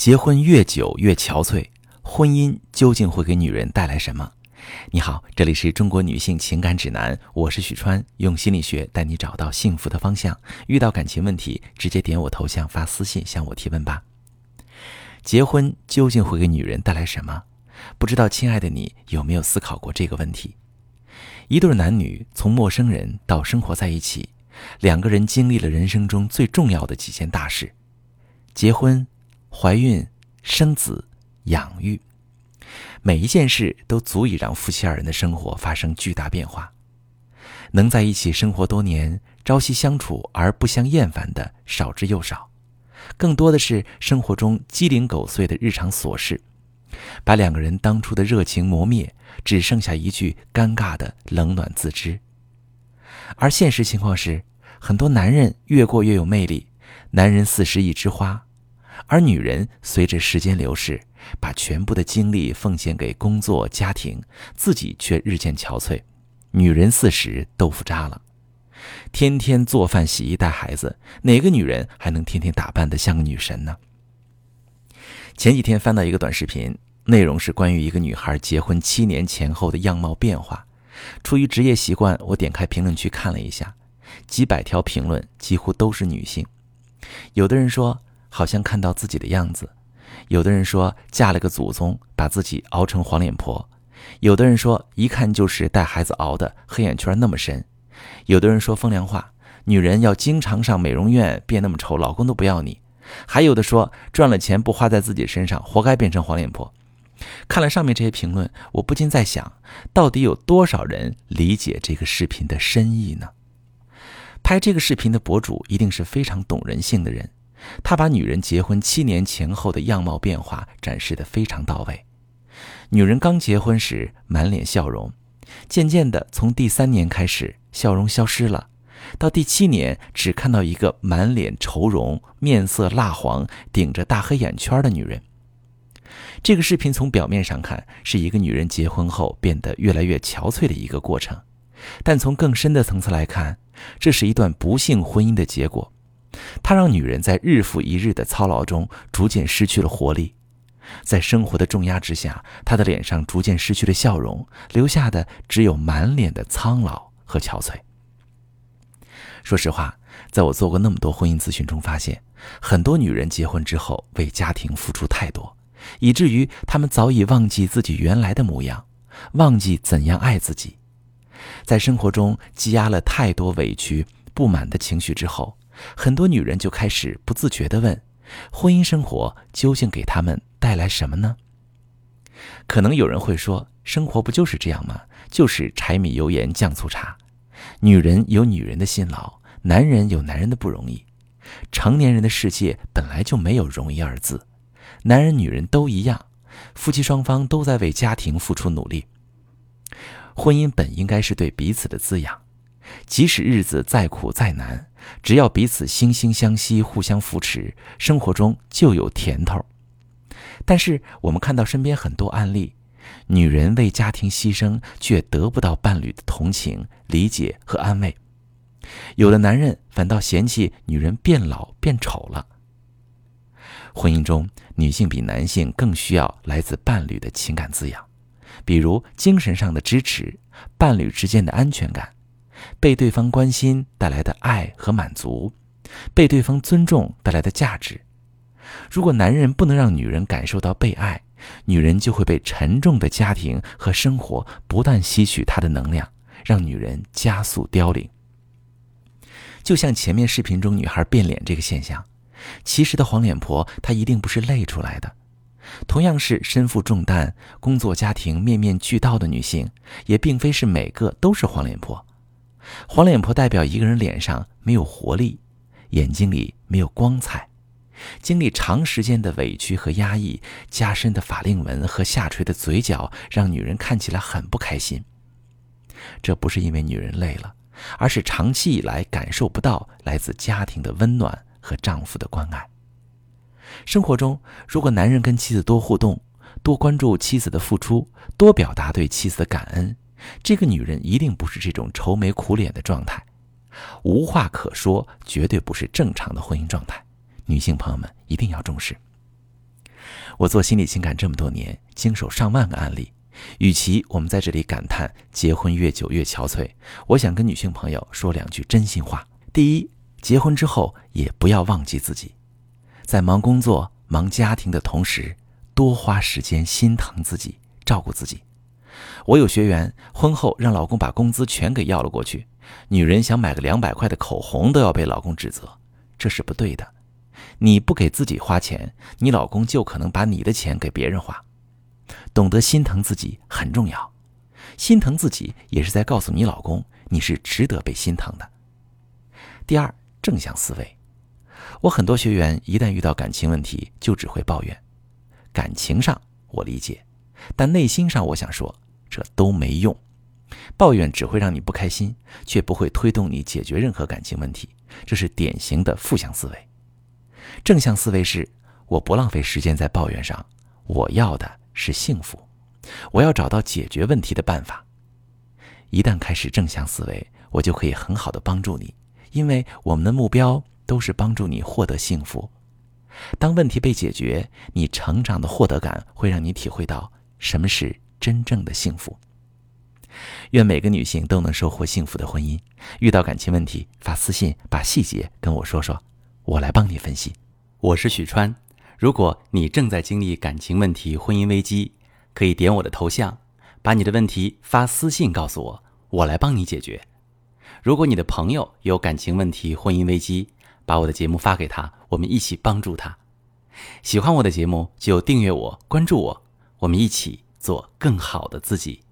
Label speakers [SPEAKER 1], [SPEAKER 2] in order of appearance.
[SPEAKER 1] 结婚越久越憔悴，婚姻究竟会给女人带来什么？你好，这里是中国女性情感指南，我是许川，用心理学带你找到幸福的方向。遇到感情问题，直接点我头像发私信向我提问吧。结婚究竟会给女人带来什么？不知道亲爱的你有没有思考过这个问题？一对男女从陌生人到生活在一起，两个人经历了人生中最重要的几件大事：结婚。怀孕、生子、养育，每一件事都足以让夫妻二人的生活发生巨大变化。能在一起生活多年、朝夕相处而不相厌烦的少之又少，更多的是生活中鸡零狗碎的日常琐事，把两个人当初的热情磨灭，只剩下一句尴尬的冷暖自知。而现实情况是，很多男人越过越有魅力，男人四十一枝花。而女人随着时间流逝，把全部的精力奉献给工作、家庭，自己却日渐憔悴。女人四十豆腐渣了，天天做饭、洗衣、带孩子，哪个女人还能天天打扮的像个女神呢？前几天翻到一个短视频，内容是关于一个女孩结婚七年前后的样貌变化。出于职业习惯，我点开评论区看了一下，几百条评论几乎都是女性。有的人说。好像看到自己的样子，有的人说嫁了个祖宗，把自己熬成黄脸婆；有的人说一看就是带孩子熬的，黑眼圈那么深；有的人说风凉话，女人要经常上美容院，变那么丑，老公都不要你；还有的说赚了钱不花在自己身上，活该变成黄脸婆。看了上面这些评论，我不禁在想，到底有多少人理解这个视频的深意呢？拍这个视频的博主一定是非常懂人性的人。他把女人结婚七年前后的样貌变化展示得非常到位。女人刚结婚时满脸笑容，渐渐的从第三年开始笑容消失了，到第七年只看到一个满脸愁容、面色蜡黄、顶着大黑眼圈的女人。这个视频从表面上看是一个女人结婚后变得越来越憔悴的一个过程，但从更深的层次来看，这是一段不幸婚姻的结果。它让女人在日复一日的操劳中逐渐失去了活力，在生活的重压之下，她的脸上逐渐失去了笑容，留下的只有满脸的苍老和憔悴。说实话，在我做过那么多婚姻咨询中，发现很多女人结婚之后为家庭付出太多，以至于她们早已忘记自己原来的模样，忘记怎样爱自己，在生活中积压了太多委屈、不满的情绪之后。很多女人就开始不自觉地问：婚姻生活究竟给他们带来什么呢？可能有人会说：生活不就是这样吗？就是柴米油盐酱醋茶。女人有女人的辛劳，男人有男人的不容易。成年人的世界本来就没有容易二字，男人女人都一样，夫妻双方都在为家庭付出努力。婚姻本应该是对彼此的滋养。即使日子再苦再难，只要彼此惺惺相惜、互相扶持，生活中就有甜头。但是我们看到身边很多案例，女人为家庭牺牲，却得不到伴侣的同情、理解和安慰。有的男人反倒嫌弃女人变老变丑了。婚姻中，女性比男性更需要来自伴侣的情感滋养，比如精神上的支持、伴侣之间的安全感。被对方关心带来的爱和满足，被对方尊重带来的价值。如果男人不能让女人感受到被爱，女人就会被沉重的家庭和生活不断吸取她的能量，让女人加速凋零。就像前面视频中女孩变脸这个现象，其实的黄脸婆她一定不是累出来的。同样是身负重担、工作家庭面面俱到的女性，也并非是每个都是黄脸婆。黄脸婆代表一个人脸上没有活力，眼睛里没有光彩，经历长时间的委屈和压抑，加深的法令纹和下垂的嘴角，让女人看起来很不开心。这不是因为女人累了，而是长期以来感受不到来自家庭的温暖和丈夫的关爱。生活中，如果男人跟妻子多互动，多关注妻子的付出，多表达对妻子的感恩。这个女人一定不是这种愁眉苦脸的状态，无话可说，绝对不是正常的婚姻状态。女性朋友们一定要重视。我做心理情感这么多年，经手上万个案例。与其我们在这里感叹结婚越久越憔悴，我想跟女性朋友说两句真心话。第一，结婚之后也不要忘记自己，在忙工作、忙家庭的同时，多花时间心疼自己、照顾自己。我有学员婚后让老公把工资全给要了过去，女人想买个两百块的口红都要被老公指责，这是不对的。你不给自己花钱，你老公就可能把你的钱给别人花。懂得心疼自己很重要，心疼自己也是在告诉你老公你是值得被心疼的。第二，正向思维。我很多学员一旦遇到感情问题，就只会抱怨。感情上我理解，但内心上我想说，这都没用。抱怨只会让你不开心，却不会推动你解决任何感情问题，这是典型的负向思维。正向思维是：我不浪费时间在抱怨上，我要的是幸福，我要找到解决问题的办法。一旦开始正向思维，我就可以很好的帮助你，因为我们的目标都是帮助你获得幸福。当问题被解决，你成长的获得感会让你体会到什么是真正的幸福。愿每个女性都能收获幸福的婚姻。遇到感情问题，发私信把细节跟我说说。我来帮你分析。
[SPEAKER 2] 我是许川。如果你正在经历感情问题、婚姻危机，可以点我的头像，把你的问题发私信告诉我，我来帮你解决。如果你的朋友有感情问题、婚姻危机，把我的节目发给他，我们一起帮助他。喜欢我的节目就订阅我、关注我，我们一起做更好的自己。